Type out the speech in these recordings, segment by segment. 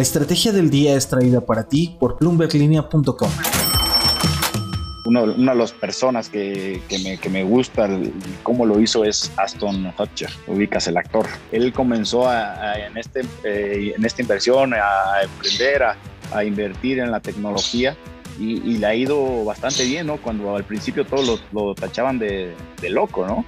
La estrategia del día es traída para ti por bloomberglinea.com. Una, una, de las personas que, que, me, que me, gusta cómo lo hizo es Aston Kutcher, ubicas el actor. Él comenzó a, a, en, este, eh, en esta inversión a emprender, a, a invertir en la tecnología y, y, le ha ido bastante bien, ¿no? Cuando al principio todos lo, lo tachaban de, de loco, ¿no?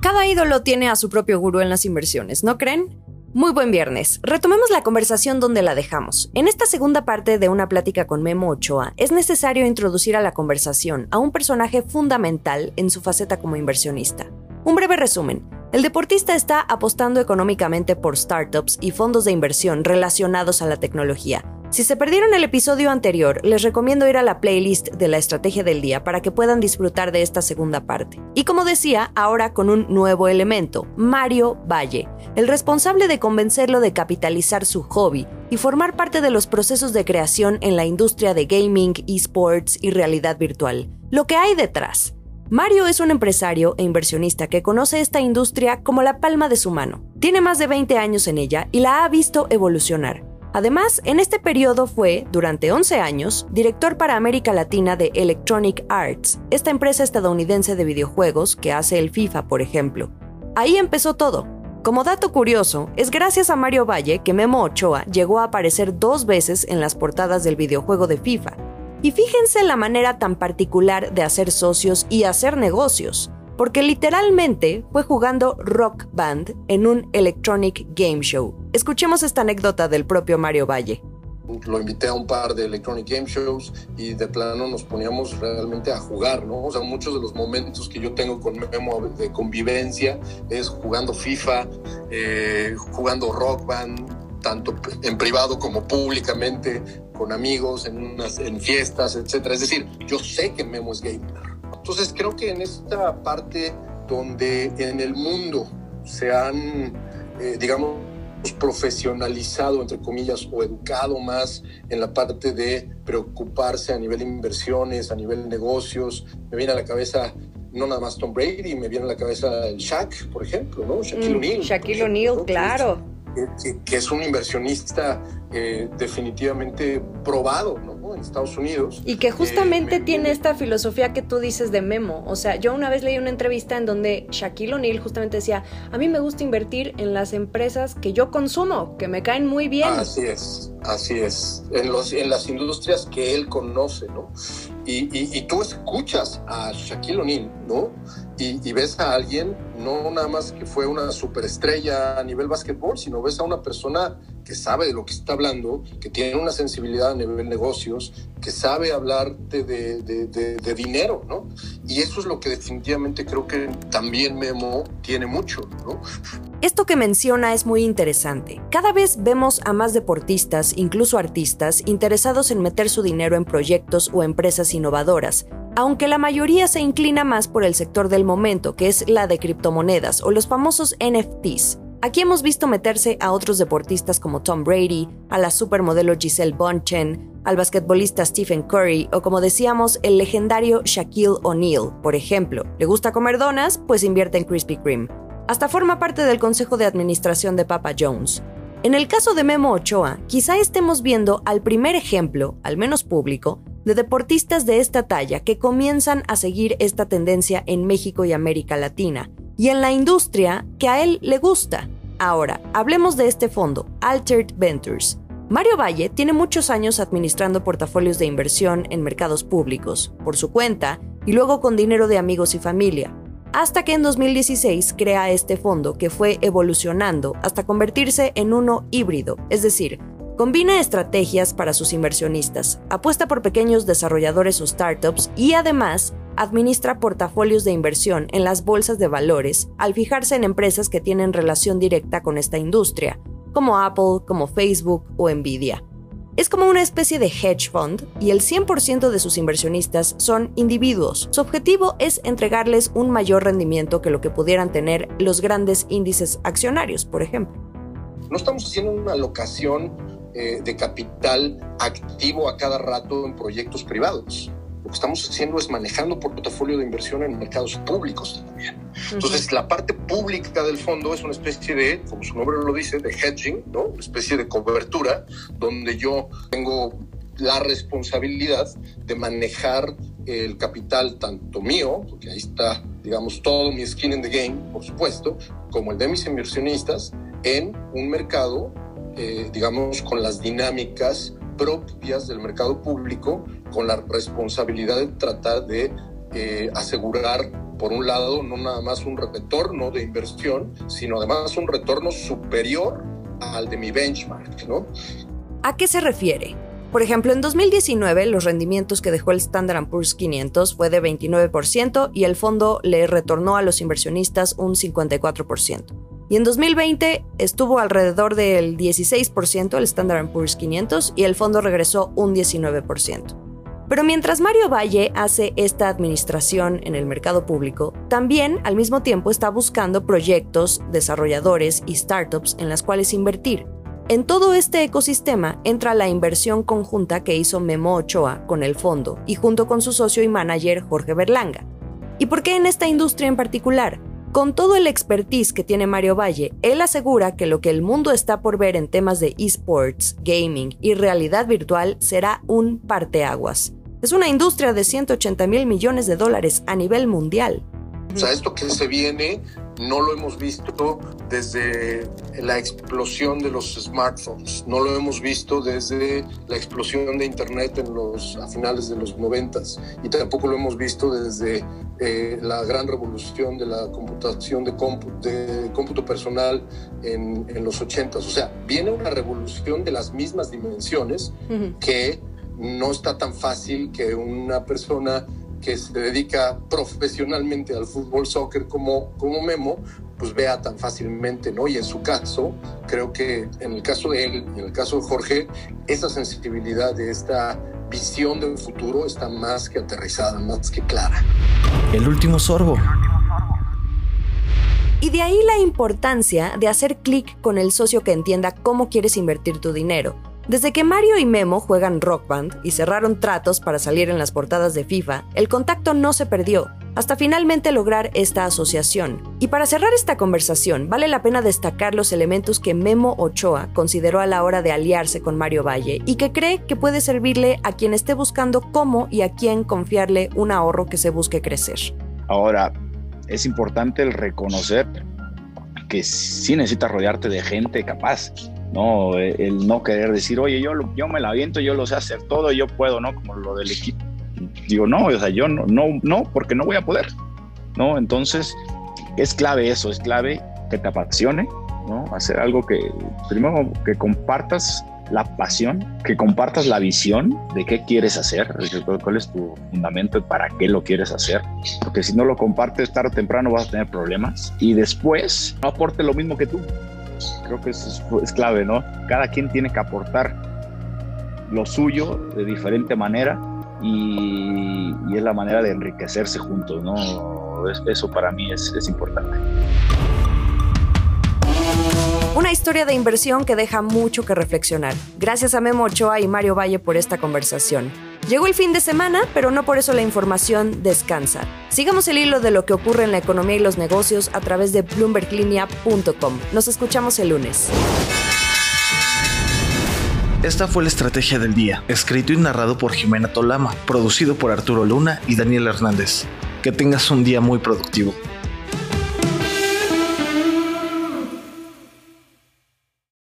Cada ídolo tiene a su propio gurú en las inversiones, ¿no creen? Muy buen viernes. Retomemos la conversación donde la dejamos. En esta segunda parte de una plática con Memo Ochoa, es necesario introducir a la conversación a un personaje fundamental en su faceta como inversionista. Un breve resumen. El deportista está apostando económicamente por startups y fondos de inversión relacionados a la tecnología. Si se perdieron el episodio anterior, les recomiendo ir a la playlist de la estrategia del día para que puedan disfrutar de esta segunda parte. Y como decía, ahora con un nuevo elemento, Mario Valle, el responsable de convencerlo de capitalizar su hobby y formar parte de los procesos de creación en la industria de gaming, esports y realidad virtual. Lo que hay detrás. Mario es un empresario e inversionista que conoce esta industria como la palma de su mano. Tiene más de 20 años en ella y la ha visto evolucionar. Además, en este periodo fue, durante 11 años, director para América Latina de Electronic Arts, esta empresa estadounidense de videojuegos que hace el FIFA, por ejemplo. Ahí empezó todo. Como dato curioso, es gracias a Mario Valle que Memo Ochoa llegó a aparecer dos veces en las portadas del videojuego de FIFA. Y fíjense la manera tan particular de hacer socios y hacer negocios porque literalmente fue jugando Rock Band en un Electronic Game Show. Escuchemos esta anécdota del propio Mario Valle. Lo invité a un par de Electronic Game Shows y de plano nos poníamos realmente a jugar, ¿no? O sea, muchos de los momentos que yo tengo con Memo de convivencia es jugando FIFA, eh, jugando Rock Band, tanto en privado como públicamente, con amigos, en, unas, en fiestas, etc. Es decir, yo sé que Memo es gamer. Entonces creo que en esta parte donde en el mundo se han, eh, digamos, profesionalizado, entre comillas, o educado más en la parte de preocuparse a nivel de inversiones, a nivel negocios. Me viene a la cabeza no nada más Tom Brady, me viene a la cabeza el Shaq, por ejemplo, ¿no? Shaquille mm, O'Neal. Shaquille O'Neal, claro. Que, que, es un inversionista eh, definitivamente probado, ¿no? En Estados Unidos. Y que justamente eh, tiene esta filosofía que tú dices de Memo. O sea, yo una vez leí una entrevista en donde Shaquille O'Neal justamente decía, a mí me gusta invertir en las empresas que yo consumo, que me caen muy bien. Así es, así es. En, los, en las industrias que él conoce, ¿no? Y, y, tú escuchas a Shaquille O'Neal, ¿no? Y, y, ves a alguien, no nada más que fue una superestrella a nivel básquetbol, sino ves a una persona que sabe de lo que está hablando, que tiene una sensibilidad a nivel negocios, que sabe hablarte de, de, de, de, dinero, ¿no? Y eso es lo que definitivamente creo que también Memo tiene mucho, ¿no? Esto que menciona es muy interesante. Cada vez vemos a más deportistas, incluso artistas, interesados en meter su dinero en proyectos o empresas innovadoras, aunque la mayoría se inclina más por el sector del momento, que es la de criptomonedas o los famosos NFTs. Aquí hemos visto meterse a otros deportistas como Tom Brady, a la supermodelo Giselle Bonchen, al basquetbolista Stephen Curry o como decíamos, el legendario Shaquille O'Neal, por ejemplo. ¿Le gusta comer donas? Pues invierte en Krispy Kreme. Hasta forma parte del consejo de administración de Papa Jones. En el caso de Memo Ochoa, quizá estemos viendo al primer ejemplo, al menos público, de deportistas de esta talla que comienzan a seguir esta tendencia en México y América Latina, y en la industria que a él le gusta. Ahora, hablemos de este fondo, Altered Ventures. Mario Valle tiene muchos años administrando portafolios de inversión en mercados públicos, por su cuenta y luego con dinero de amigos y familia, hasta que en 2016 crea este fondo que fue evolucionando hasta convertirse en uno híbrido, es decir, combina estrategias para sus inversionistas, apuesta por pequeños desarrolladores o startups y además administra portafolios de inversión en las bolsas de valores al fijarse en empresas que tienen relación directa con esta industria, como Apple, como Facebook o Nvidia. Es como una especie de hedge fund y el 100% de sus inversionistas son individuos. Su objetivo es entregarles un mayor rendimiento que lo que pudieran tener los grandes índices accionarios, por ejemplo. No estamos haciendo una alocación eh, de capital activo a cada rato en proyectos privados lo que estamos haciendo es manejando portafolio de inversión en mercados públicos también. Entonces, la parte pública del fondo es una especie de, como su nombre lo dice, de hedging, ¿no? Una especie de cobertura donde yo tengo la responsabilidad de manejar el capital tanto mío, porque ahí está, digamos, todo mi skin in the game, por supuesto, como el de mis inversionistas, en un mercado, eh, digamos, con las dinámicas propias del mercado público, con la responsabilidad de tratar de eh, asegurar, por un lado, no nada más un retorno de inversión, sino además un retorno superior al de mi benchmark, ¿no? ¿A qué se refiere? Por ejemplo, en 2019 los rendimientos que dejó el Standard Poor's 500 fue de 29% y el fondo le retornó a los inversionistas un 54%. Y en 2020 estuvo alrededor del 16% el Standard Poor's 500 y el fondo regresó un 19%. Pero mientras Mario Valle hace esta administración en el mercado público, también al mismo tiempo está buscando proyectos, desarrolladores y startups en las cuales invertir. En todo este ecosistema entra la inversión conjunta que hizo Memo Ochoa con el fondo y junto con su socio y manager Jorge Berlanga. ¿Y por qué en esta industria en particular? Con todo el expertise que tiene Mario Valle, él asegura que lo que el mundo está por ver en temas de esports, gaming y realidad virtual será un parteaguas. Es una industria de 180 mil millones de dólares a nivel mundial. O sea, esto que se viene no lo hemos visto desde la explosión de los smartphones, no lo hemos visto desde la explosión de Internet en los, a finales de los noventas. Y tampoco lo hemos visto desde eh, la gran revolución de la computación de, cómputo, personal en, en, los ochentas. O sea, viene una revolución de las mismas dimensiones que no está tan fácil que una persona que se dedica profesionalmente al fútbol soccer como, como Memo, pues vea tan fácilmente, ¿no? Y en su caso, creo que en el caso de él, en el caso de Jorge, esa sensibilidad de esta visión del futuro está más que aterrizada, más que clara. El último sorbo. Y de ahí la importancia de hacer clic con el socio que entienda cómo quieres invertir tu dinero desde que Mario y Memo juegan Rock Band y cerraron tratos para salir en las portadas de FIFA, el contacto no se perdió, hasta finalmente lograr esta asociación. Y para cerrar esta conversación, vale la pena destacar los elementos que Memo Ochoa consideró a la hora de aliarse con Mario Valle y que cree que puede servirle a quien esté buscando cómo y a quién confiarle un ahorro que se busque crecer. Ahora, es importante el reconocer que sí necesitas rodearte de gente capaz ¿no? El no querer decir, oye, yo, yo me la aviento, yo lo sé hacer todo, yo puedo, ¿no? Como lo del equipo. Digo, no, o sea, yo no, no, no, porque no voy a poder, ¿no? Entonces, es clave eso, es clave que te apasione, ¿no? Hacer algo que, primero, que compartas la pasión, que compartas la visión de qué quieres hacer, cuál es tu fundamento y para qué lo quieres hacer, porque si no lo compartes tarde o temprano vas a tener problemas y después no aporte lo mismo que tú, Creo que eso es, clave, ¿no? Cada quien tiene que aportar lo suyo de diferente manera y, es la manera de enriquecerse juntos, ¿no? eso para mí es, es importante. Una historia de inversión que deja mucho que reflexionar. Gracias a Memo Ochoa y Mario Valle por esta conversación. Llegó el fin de semana, pero no por eso la información descansa. Sigamos el hilo de lo que ocurre en la economía y los negocios a través de bloomberglinea.com. Nos escuchamos el lunes. Esta fue la estrategia del día, escrito y narrado por Jimena Tolama, producido por Arturo Luna y Daniel Hernández. Que tengas un día muy productivo.